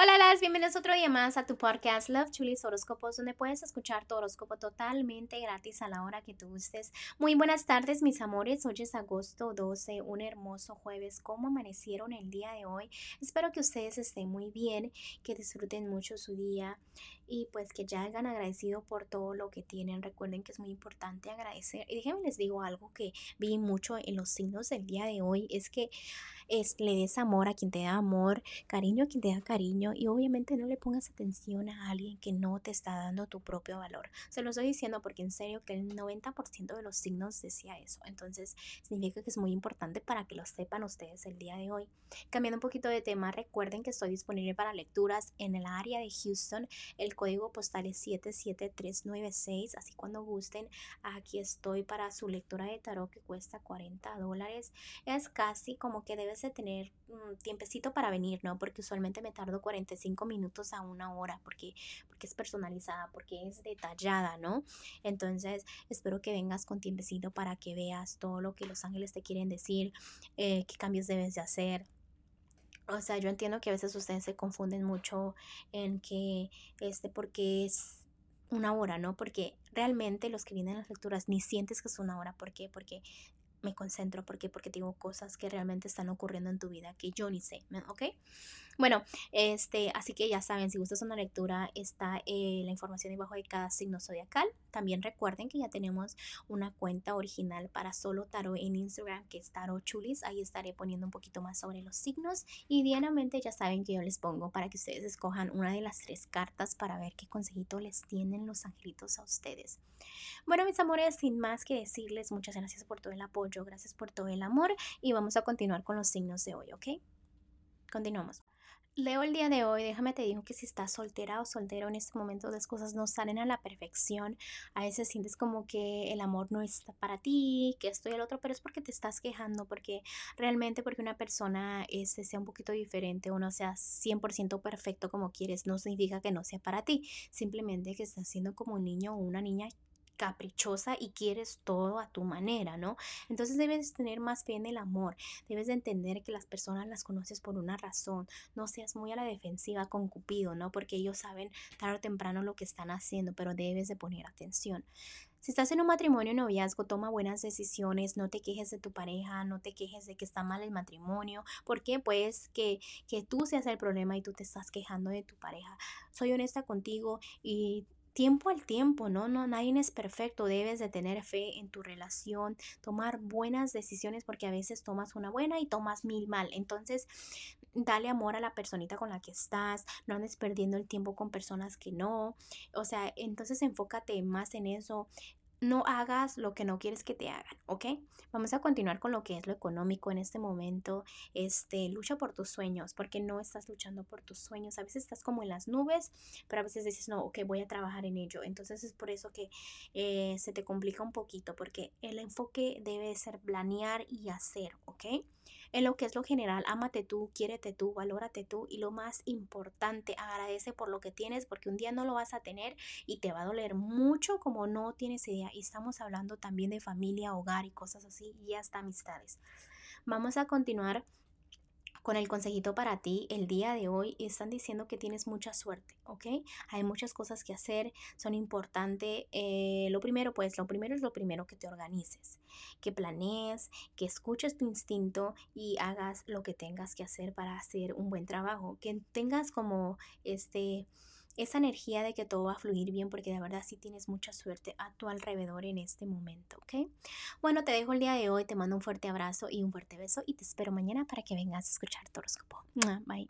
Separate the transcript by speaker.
Speaker 1: Hola, las bienvenidos otro día más a tu podcast Love Chulis Horóscopos, donde puedes escuchar tu horóscopo totalmente gratis a la hora que tú gustes. Muy buenas tardes, mis amores. Hoy es agosto 12, un hermoso jueves. ¿Cómo amanecieron el día de hoy? Espero que ustedes estén muy bien, que disfruten mucho su día y pues que ya hayan agradecido por todo lo que tienen. Recuerden que es muy importante agradecer. Y déjenme les digo algo que vi mucho en los signos del día de hoy, es que es, le des amor a quien te da amor, cariño a quien te da cariño y obviamente no le pongas atención a alguien que no te está dando tu propio valor. Se lo estoy diciendo porque en serio que el 90% de los signos decía eso. Entonces significa que es muy importante para que lo sepan ustedes el día de hoy. Cambiando un poquito de tema, recuerden que estoy disponible para lecturas en el área de Houston. El código postal es 77396, así cuando gusten, aquí estoy para su lectura de tarot que cuesta 40 dólares. Es casi como que debes de tener un tiempecito para venir, ¿no? Porque usualmente me tardo 45 minutos a una hora porque, porque es personalizada, porque es detallada, ¿no? Entonces, espero que vengas con tiempecito para que veas todo lo que los ángeles te quieren decir, eh, qué cambios debes de hacer. O sea, yo entiendo que a veces ustedes se confunden mucho en que, este, porque es una hora, ¿no? Porque realmente los que vienen a las lecturas ni sientes que es una hora. ¿Por qué? Porque me concentro. ¿Por qué? Porque tengo cosas que realmente están ocurriendo en tu vida que yo ni sé, ¿ok? Bueno, este, así que ya saben, si gustas una lectura, está eh, la información debajo de cada signo zodiacal. También recuerden que ya tenemos una cuenta original para solo tarot en Instagram, que es Tarot Chulis. Ahí estaré poniendo un poquito más sobre los signos. Y diariamente ya saben que yo les pongo para que ustedes escojan una de las tres cartas para ver qué consejito les tienen los angelitos a ustedes. Bueno, mis amores, sin más que decirles, muchas gracias por todo el apoyo, gracias por todo el amor y vamos a continuar con los signos de hoy, ¿ok? Continuamos. Leo el día de hoy, déjame te digo que si estás soltera o soltero en este momento las cosas no salen a la perfección, a veces sientes como que el amor no está para ti, que esto y el otro, pero es porque te estás quejando, porque realmente porque una persona este, sea un poquito diferente o no sea 100% perfecto como quieres, no significa que no sea para ti, simplemente que estás siendo como un niño o una niña caprichosa y quieres todo a tu manera, ¿no? Entonces debes tener más fe en el amor, debes de entender que las personas las conoces por una razón, no seas muy a la defensiva con Cupido, ¿no? Porque ellos saben tarde o temprano lo que están haciendo, pero debes de poner atención. Si estás en un matrimonio o noviazgo, toma buenas decisiones, no te quejes de tu pareja, no te quejes de que está mal el matrimonio, porque pues que, que tú seas el problema y tú te estás quejando de tu pareja. Soy honesta contigo y tiempo al tiempo, ¿no? No, nadie es perfecto, debes de tener fe en tu relación, tomar buenas decisiones porque a veces tomas una buena y tomas mil mal. Entonces, dale amor a la personita con la que estás, no andes perdiendo el tiempo con personas que no. O sea, entonces enfócate más en eso, no hagas lo que no quieres que te hagan, ¿ok? Vamos a continuar con lo que es lo económico en este momento. Este, lucha por tus sueños, porque no estás luchando por tus sueños. A veces estás como en las nubes, pero a veces dices, no, ok, voy a trabajar en ello. Entonces es por eso que eh, se te complica un poquito, porque el enfoque debe ser planear y hacer, ¿ok? En lo que es lo general, ámate tú, quiérete tú, valórate tú y lo más importante, agradece por lo que tienes porque un día no lo vas a tener y te va a doler mucho como no tienes idea. Y estamos hablando también de familia, hogar y cosas así y hasta amistades. Vamos a continuar con el consejito para ti el día de hoy están diciendo que tienes mucha suerte, ¿ok? Hay muchas cosas que hacer, son importantes. Eh, lo primero, pues, lo primero es lo primero que te organices, que planees, que escuches tu instinto y hagas lo que tengas que hacer para hacer un buen trabajo, que tengas como este esa energía de que todo va a fluir bien porque de verdad sí tienes mucha suerte a tu alrededor en este momento, ¿ok? Bueno, te dejo el día de hoy, te mando un fuerte abrazo y un fuerte beso y te espero mañana para que vengas a escuchar tu horóscopo. Bye.